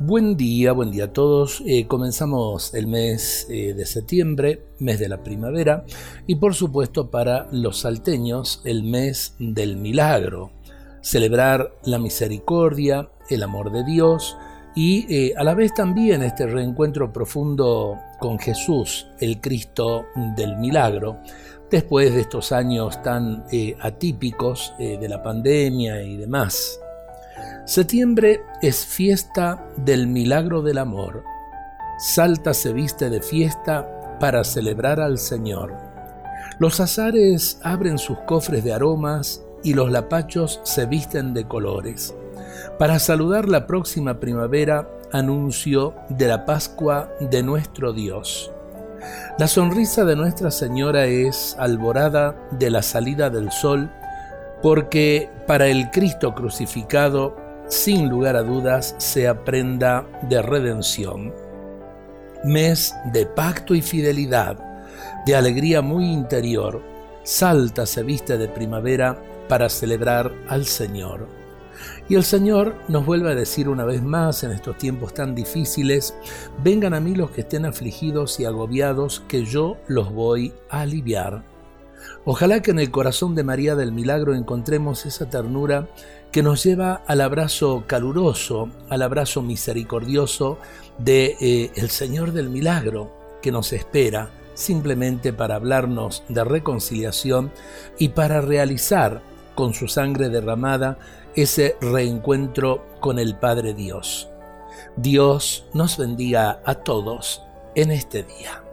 Buen día, buen día a todos. Eh, comenzamos el mes eh, de septiembre, mes de la primavera, y por supuesto para los salteños el mes del milagro. Celebrar la misericordia, el amor de Dios y eh, a la vez también este reencuentro profundo con Jesús, el Cristo del milagro, después de estos años tan atípicos de la pandemia y demás. Septiembre es fiesta del milagro del amor. Salta se viste de fiesta para celebrar al Señor. Los azares abren sus cofres de aromas y los lapachos se visten de colores. Para saludar la próxima primavera, anuncio de la Pascua de nuestro Dios. La sonrisa de Nuestra Señora es alborada de la salida del sol, porque para el Cristo crucificado sin lugar a dudas, sea prenda de redención. Mes de pacto y fidelidad, de alegría muy interior, salta se viste de primavera para celebrar al Señor. Y el Señor nos vuelve a decir una vez más en estos tiempos tan difíciles, vengan a mí los que estén afligidos y agobiados, que yo los voy a aliviar. Ojalá que en el corazón de María del Milagro encontremos esa ternura que nos lleva al abrazo caluroso, al abrazo misericordioso de eh, el Señor del Milagro que nos espera simplemente para hablarnos de reconciliación y para realizar con su sangre derramada ese reencuentro con el Padre Dios. Dios nos bendiga a todos en este día.